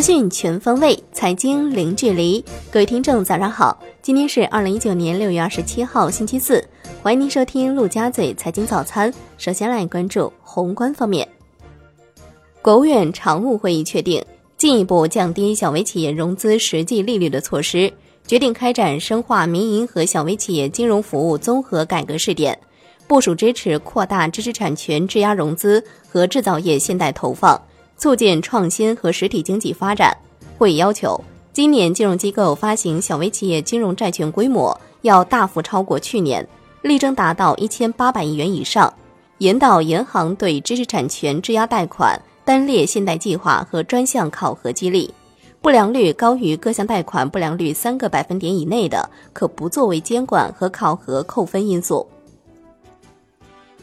资讯全方位，财经零距离。各位听众，早上好！今天是二零一九年六月二十七号，星期四。欢迎您收听陆家嘴财经早餐。首先来关注宏观方面，国务院常务会议确定进一步降低小微企业融资实际利率的措施，决定开展深化民营和小微企业金融服务综合改革试点，部署支持扩大知识产权质押融资和制造业现代投放。促进创新和实体经济发展。会议要求，今年金融机构发行小微企业金融债券规模要大幅超过去年，力争达到一千八百亿元以上。引导银行对知识产权质押贷款单列信贷计划和专项考核激励，不良率高于各项贷款不良率三个百分点以内的，可不作为监管和考核扣分因素。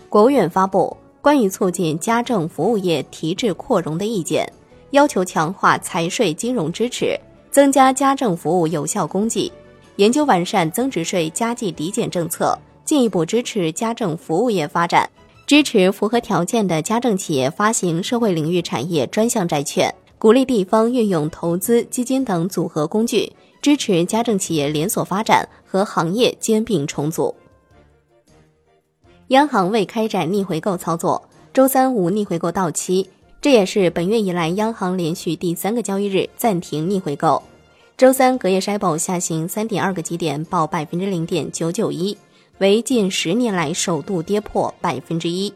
国务院发布。关于促进家政服务业提质扩容的意见，要求强化财税金融支持，增加家政服务有效供给，研究完善增值税加计抵减政策，进一步支持家政服务业发展，支持符合条件的家政企业发行社会领域产业专项债券，鼓励地方运用投资基金等组合工具，支持家政企业连锁发展和行业兼并重组。央行未开展逆回购操作，周三无逆回购到期，这也是本月以来央行连续第三个交易日暂停逆回购。周三隔夜 SHIB 下行三点二个基点，报百分之零点九九一，为近十年来首度跌破百分之一。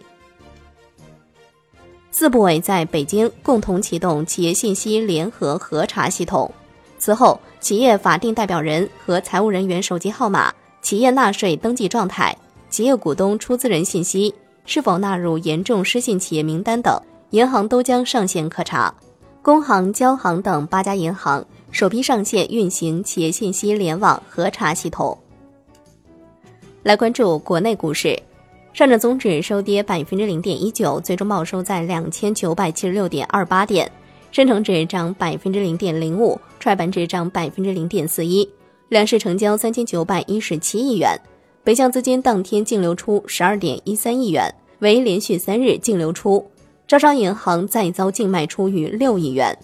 四部委在北京共同启动企业信息联合核查系统，此后企业法定代表人和财务人员手机号码、企业纳税登记状态。企业股东出资人信息是否纳入严重失信企业名单等，银行都将上线可查。工行、交行等八家银行首批上线运行企业信息联网核查系统。来关注国内股市，上证综指收跌百分之零点一九，最终报收在两千九百七十六点二八点。深成指涨百分之零点零五，创业板指涨百分之零点四一，两市成交三千九百一十七亿元。北向资金当天净流出十二点一三亿元，为连续三日净流出。招商银行再遭净卖出逾六亿元。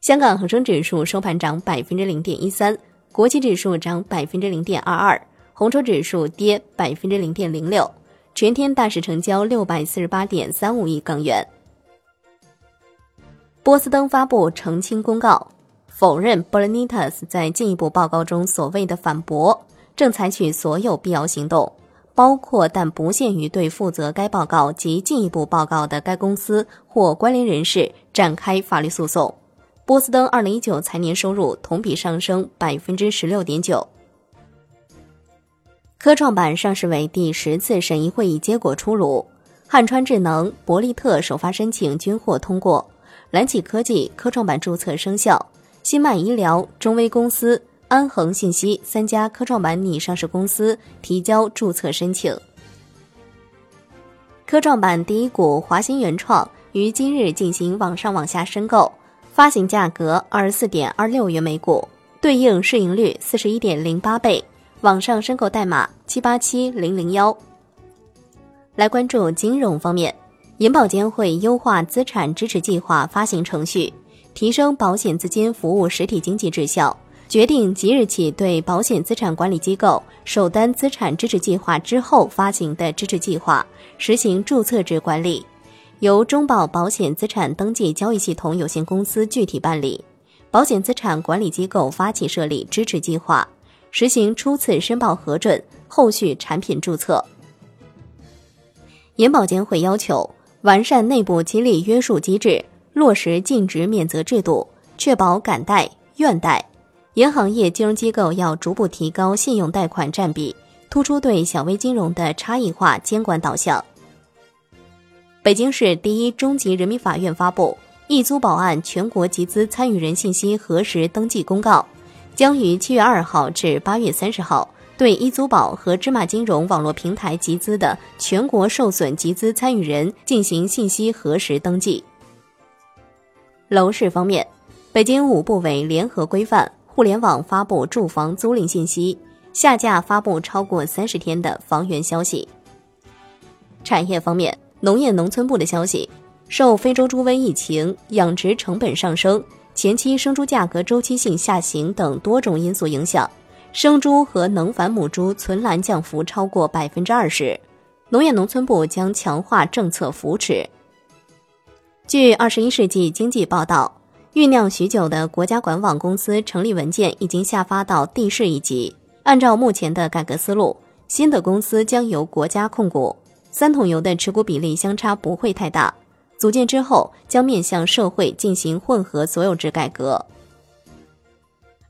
香港恒生指数收盘涨百分之零点一三，国际指数涨百分之零点二二，红筹指数跌百分之零点零六。全天大市成交六百四十八点三五亿港元。波司登发布澄清公告，否认 b o l a n i t a s 在进一步报告中所谓的反驳。正采取所有必要行动，包括但不限于对负责该报告及进一步报告的该公司或关联人士展开法律诉讼。波司登二零一九财年收入同比上升百分之十六点九。科创板上市委第十次审议会议结果出炉，汉川智能、博利特首发申请均获通过，蓝启科技科创板注册生效，新迈医疗、中微公司。安恒信息三家科创板拟上市公司提交注册申请。科创板第一股华鑫原创于今日进行网上网下申购，发行价格二十四点二六元每股，对应市盈率四十一点零八倍。网上申购代码七八七零零幺。来关注金融方面，银保监会优化资产支持计划发行程序，提升保险资金服务实体经济质效。决定即日起对保险资产管理机构首单资产支持计划之后发行的支持计划实行注册制管理，由中保保险资产登记交易系统有限公司具体办理，保险资产管理机构发起设立支持计划，实行初次申报核准，后续产品注册。银保监会要求完善内部激励约束机制，落实尽职免责制度，确保敢贷愿贷。银行业金融机构要逐步提高信用贷款占比，突出对小微金融的差异化监管导向。北京市第一中级人民法院发布《易租宝案全国集资参与人信息核实登记公告》，将于七月二号至八月三十号对易租宝和芝麻金融网络平台集资的全国受损集资参与人进行信息核实登记。楼市方面，北京五部委联合规范。互联网发布住房租赁信息，下架发布超过三十天的房源消息。产业方面，农业农村部的消息，受非洲猪瘟疫情、养殖成本上升、前期生猪价格周期性下行等多种因素影响，生猪和能繁母猪存栏降幅超过百分之二十。农业农村部将强化政策扶持。据《二十一世纪经济报道》，酝酿许久的国家管网公司成立文件已经下发到地市一级。按照目前的改革思路，新的公司将由国家控股，三桶油的持股比例相差不会太大。组建之后，将面向社会进行混合所有制改革。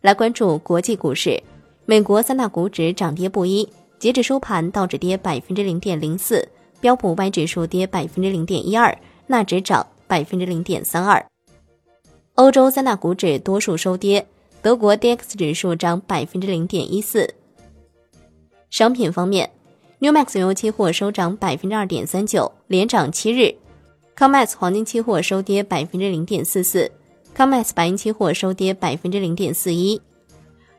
来关注国际股市，美国三大股指涨跌不一。截至收盘，道指跌百分之零点零四，标普五百指数跌百分之零点一二，纳指涨百分之零点三二。欧洲三大股指多数收跌，德国 D X 指数涨百分之零点一四。商品方面，New Max 原油期货收涨百分之二点三九，连涨七日；Comex 黄金期货收跌百分之零点四四；Comex 白银期货收跌百分之零点四一。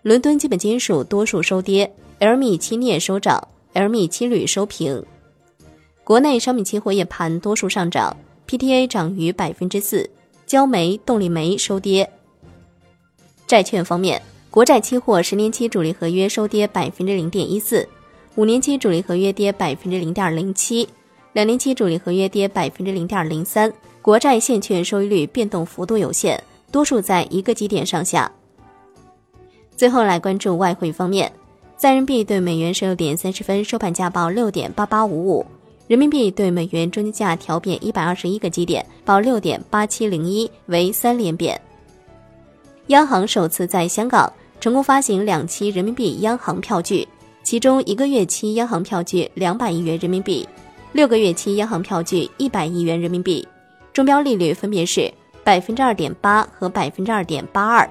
伦敦基本金属多数收跌。LME 期镍收涨，LME 期铝收平。国内商品期货夜盘多数上涨，PTA 涨逾百分之四，焦煤、动力煤收跌。债券方面，国债期货十年期主力合约收跌百分之零点一四，五年期主力合约跌百分之零点零七，两年期主力合约跌百分之零点零三。国债现券收益率变动幅度有限，多数在一个基点上下。最后来关注外汇方面。在人民币对美元十六点三十分收盘价报六点八八五五，人民币对美元中间价调贬一百二十一个基点，报六点八七零一，为三连贬。央行首次在香港成功发行两期人民币央行票据，其中一个月期央行票据两百亿元人民币，六个月期央行票据一百亿元人民币，中标利率分别是百分之二点八和百分之二点八二。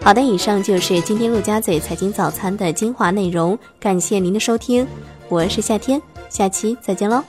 好的，以上就是今天陆家嘴财经早餐的精华内容，感谢您的收听，我是夏天，下期再见喽。